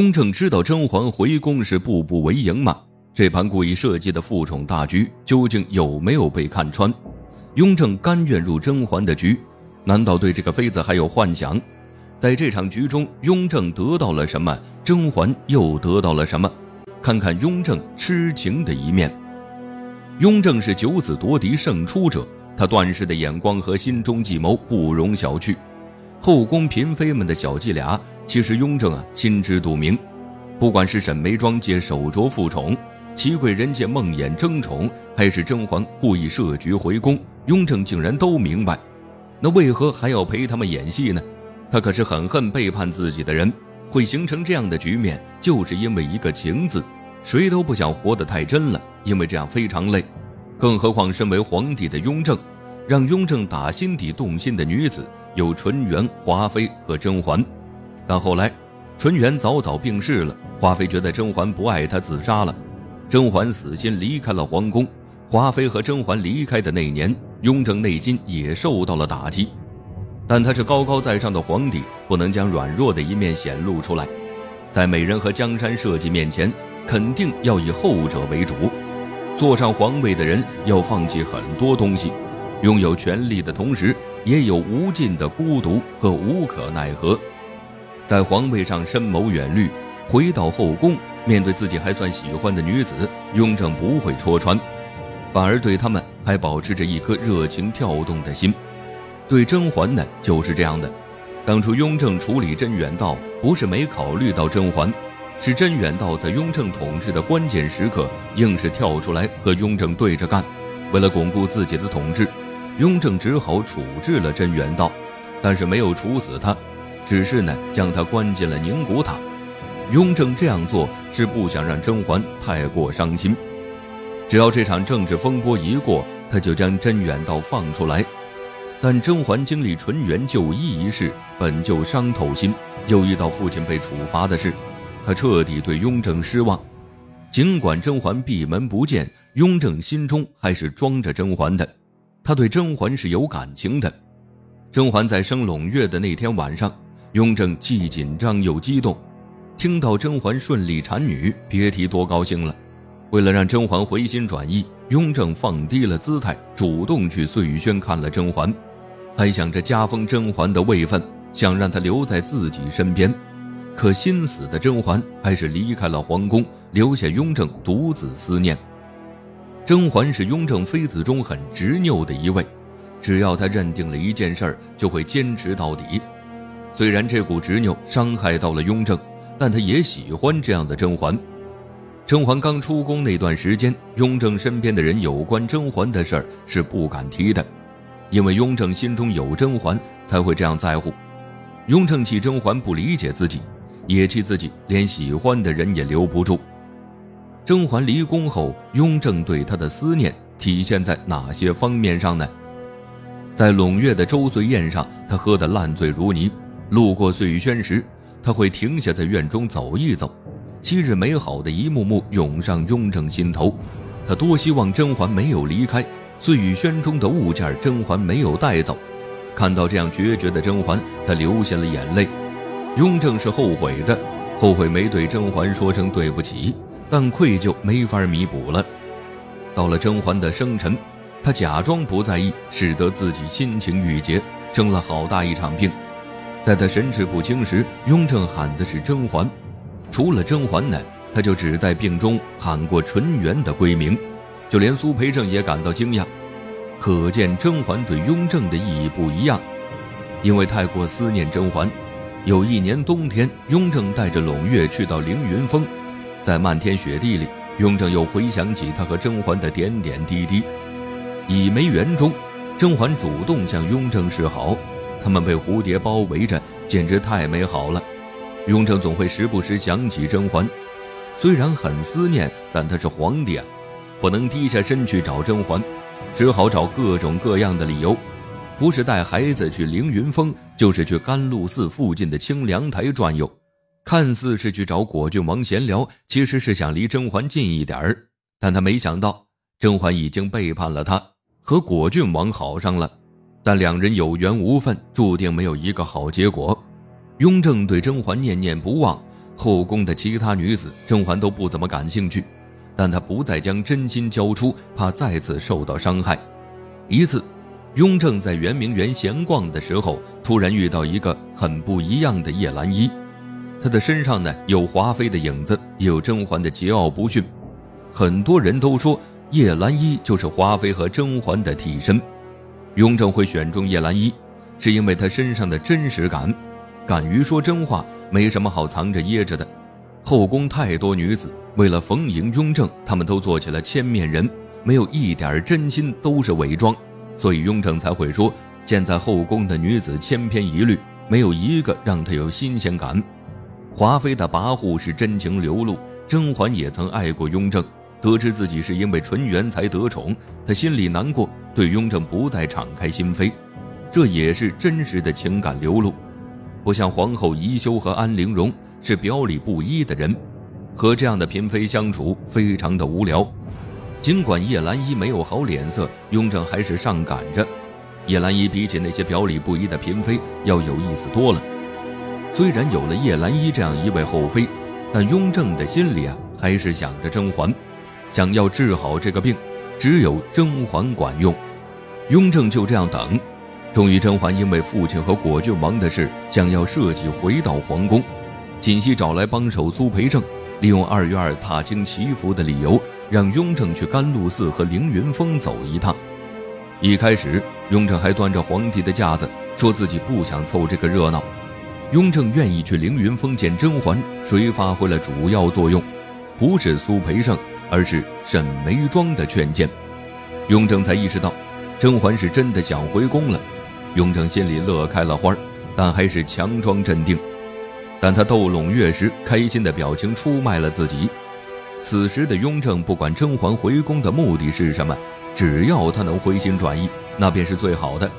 雍正知道甄嬛回宫是步步为营吗？这盘故意设计的复宠大局究竟有没有被看穿？雍正甘愿入甄嬛的局，难道对这个妃子还有幻想？在这场局中，雍正得到了什么？甄嬛又得到了什么？看看雍正痴情的一面。雍正是九子夺嫡胜出者，他断事的眼光和心中计谋不容小觑。后宫嫔妃们的小伎俩，其实雍正啊心知肚明。不管是沈眉庄借手镯复宠，祺贵人借梦魇争宠，还是甄嬛故意设局回宫，雍正竟然都明白。那为何还要陪他们演戏呢？他可是很恨背叛自己的人，会形成这样的局面，就是因为一个情字。谁都不想活得太真了，因为这样非常累。更何况身为皇帝的雍正。让雍正打心底动心的女子有纯元、华妃和甄嬛，但后来，纯元早早病逝了，华妃觉得甄嬛不爱她，自杀了。甄嬛死心离开了皇宫。华妃和甄嬛离开的那年，雍正内心也受到了打击，但他是高高在上的皇帝，不能将软弱的一面显露出来。在美人和江山社稷面前，肯定要以后者为主。坐上皇位的人要放弃很多东西。拥有权力的同时，也有无尽的孤独和无可奈何。在皇位上深谋远虑，回到后宫，面对自己还算喜欢的女子，雍正不会戳穿，反而对他们还保持着一颗热情跳动的心。对甄嬛呢，就是这样的。当初雍正处理甄远道，不是没考虑到甄嬛，是甄远道在雍正统治的关键时刻，硬是跳出来和雍正对着干，为了巩固自己的统治。雍正只好处置了甄远道，但是没有处死他，只是呢将他关进了宁古塔。雍正这样做是不想让甄嬛太过伤心。只要这场政治风波一过，他就将甄远道放出来。但甄嬛经历纯元就医一事，本就伤透心，又遇到父亲被处罚的事，他彻底对雍正失望。尽管甄嬛闭门不见，雍正心中还是装着甄嬛的。他对甄嬛是有感情的。甄嬛在生胧月的那天晚上，雍正既紧张又激动。听到甄嬛顺利产女，别提多高兴了。为了让甄嬛回心转意，雍正放低了姿态，主动去碎玉轩看了甄嬛，还想着加封甄嬛的位分，想让她留在自己身边。可心死的甄嬛还是离开了皇宫，留下雍正独自思念。甄嬛是雍正妃子中很执拗的一位，只要她认定了一件事儿，就会坚持到底。虽然这股执拗伤害到了雍正，但他也喜欢这样的甄嬛。甄嬛刚出宫那段时间，雍正身边的人有关甄嬛的事儿是不敢提的，因为雍正心中有甄嬛，才会这样在乎。雍正气甄嬛不理解自己，也气自己连喜欢的人也留不住。甄嬛离宫后，雍正对她的思念体现在哪些方面上呢？在胧月的周岁宴上，他喝得烂醉如泥。路过碎玉轩时，他会停下在院中走一走。昔日美好的一幕幕涌上雍正心头。他多希望甄嬛没有离开碎玉轩中的物件，甄嬛没有带走。看到这样决绝的甄嬛，他流下了眼泪。雍正是后悔的，后悔没对甄嬛说声对不起。但愧疚没法弥补了。到了甄嬛的生辰，他假装不在意，使得自己心情郁结，生了好大一场病。在他神志不清时，雍正喊的是甄嬛，除了甄嬛呢，他就只在病中喊过纯元的闺名。就连苏培盛也感到惊讶，可见甄嬛对雍正的意义不一样。因为太过思念甄嬛，有一年冬天，雍正带着胧月去到凌云峰。在漫天雪地里，雍正又回想起他和甄嬛的点点滴滴。倚梅园中，甄嬛主动向雍正示好，他们被蝴蝶包围着，简直太美好了。雍正总会时不时想起甄嬛，虽然很思念，但他是皇帝啊，不能低下身去找甄嬛，只好找各种各样的理由，不是带孩子去凌云峰，就是去甘露寺附近的清凉台转悠。看似是去找果郡王闲聊，其实是想离甄嬛近一点儿。但他没想到，甄嬛已经背叛了他，和果郡王好上了。但两人有缘无分，注定没有一个好结果。雍正对甄嬛念念不忘，后宫的其他女子，甄嬛都不怎么感兴趣，但她不再将真心交出，怕再次受到伤害。一次，雍正在圆明园闲逛的时候，突然遇到一个很不一样的叶澜依，她的身上呢有华妃的影子，也有甄嬛的桀骜不驯。很多人都说叶澜依就是华妃和甄嬛的替身。雍正会选中叶澜依，是因为她身上的真实感。敢于说真话，没什么好藏着掖着的。后宫太多女子为了逢迎雍正，他们都做起了千面人，没有一点真心，都是伪装。所以雍正才会说，现在后宫的女子千篇一律，没有一个让他有新鲜感。华妃的跋扈是真情流露，甄嬛也曾爱过雍正，得知自己是因为纯元才得宠，她心里难过，对雍正不再敞开心扉，这也是真实的情感流露。不像皇后宜修和安陵容是表里不一的人，和这样的嫔妃相处非常的无聊。尽管叶澜依没有好脸色，雍正还是上赶着。叶澜依比起那些表里不一的嫔妃要有意思多了。虽然有了叶澜依这样一位后妃，但雍正的心里啊还是想着甄嬛，想要治好这个病，只有甄嬛管用。雍正就这样等。终于，甄嬛因为父亲和果郡王的事，想要设计回到皇宫。锦汐找来帮手苏培盛，利用二月二踏青祈福的理由，让雍正去甘露寺和凌云峰走一趟。一开始，雍正还端着皇帝的架子，说自己不想凑这个热闹。雍正愿意去凌云峰见甄嬛，谁发挥了主要作用？不是苏培盛，而是沈眉庄的劝谏。雍正才意识到，甄嬛是真的想回宫了。雍正心里乐开了花但还是强装镇定。但他逗拢月时开心的表情出卖了自己。此时的雍正不管甄嬛回宫的目的是什么，只要他能回心转意，那便是最好的。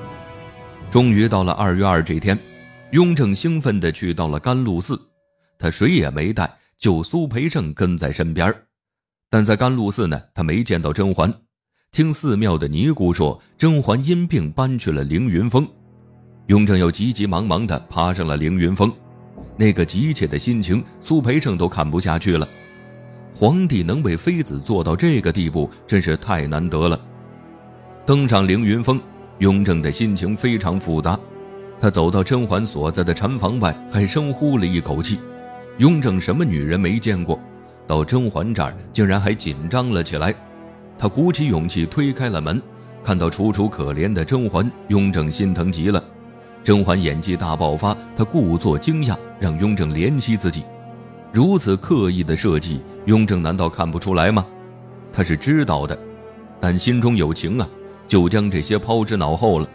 终于到了二月二这天，雍正兴奋地去到了甘露寺，他谁也没带，就苏培盛跟在身边。但在甘露寺呢，他没见到甄嬛。听寺庙的尼姑说，甄嬛因病搬去了凌云峰，雍正又急急忙忙地爬上了凌云峰，那个急切的心情，苏培盛都看不下去了。皇帝能为妃子做到这个地步，真是太难得了。登上凌云峰，雍正的心情非常复杂。他走到甄嬛所在的禅房外，还深呼了一口气。雍正什么女人没见过，到甄嬛这儿竟然还紧张了起来。他鼓起勇气推开了门，看到楚楚可怜的甄嬛，雍正心疼极了。甄嬛演技大爆发，他故作惊讶，让雍正怜惜自己。如此刻意的设计，雍正难道看不出来吗？他是知道的，但心中有情啊，就将这些抛之脑后了。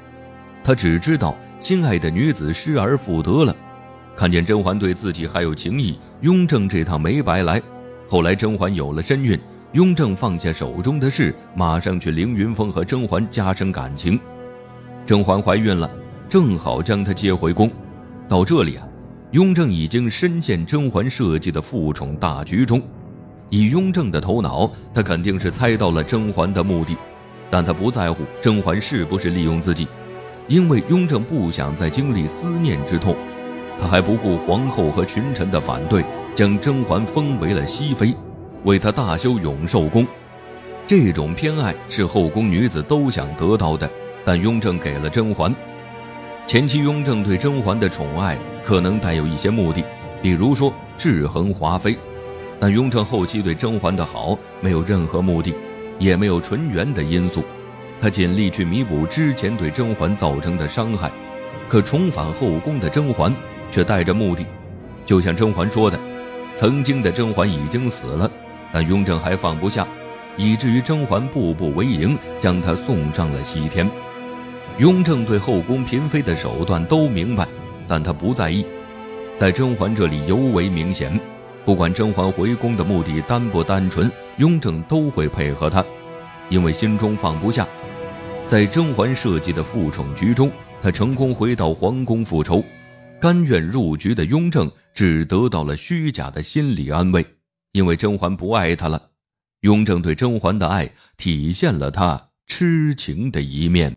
他只知道心爱的女子失而复得了，看见甄嬛对自己还有情意，雍正这趟没白来。后来甄嬛有了身孕。雍正放下手中的事，马上去凌云峰和甄嬛加深感情。甄嬛怀孕了，正好将她接回宫。到这里啊，雍正已经深陷甄嬛设计的复宠大局中。以雍正的头脑，他肯定是猜到了甄嬛的目的，但他不在乎甄嬛是不是利用自己，因为雍正不想再经历思念之痛。他还不顾皇后和群臣的反对，将甄嬛封为了熹妃。为她大修永寿宫，这种偏爱是后宫女子都想得到的，但雍正给了甄嬛。前期雍正对甄嬛的宠爱可能带有一些目的，比如说制衡华妃，但雍正后期对甄嬛的好没有任何目的，也没有纯元的因素，他尽力去弥补之前对甄嬛造成的伤害。可重返后宫的甄嬛却带着目的，就像甄嬛说的：“曾经的甄嬛已经死了。”但雍正还放不下，以至于甄嬛步步为营，将她送上了西天。雍正对后宫嫔妃的手段都明白，但他不在意，在甄嬛这里尤为明显。不管甄嬛回宫的目的单不单纯，雍正都会配合她，因为心中放不下。在甄嬛设计的复宠局中，他成功回到皇宫复仇，甘愿入局的雍正只得到了虚假的心理安慰。因为甄嬛不爱他了，雍正对甄嬛的爱体现了他痴情的一面。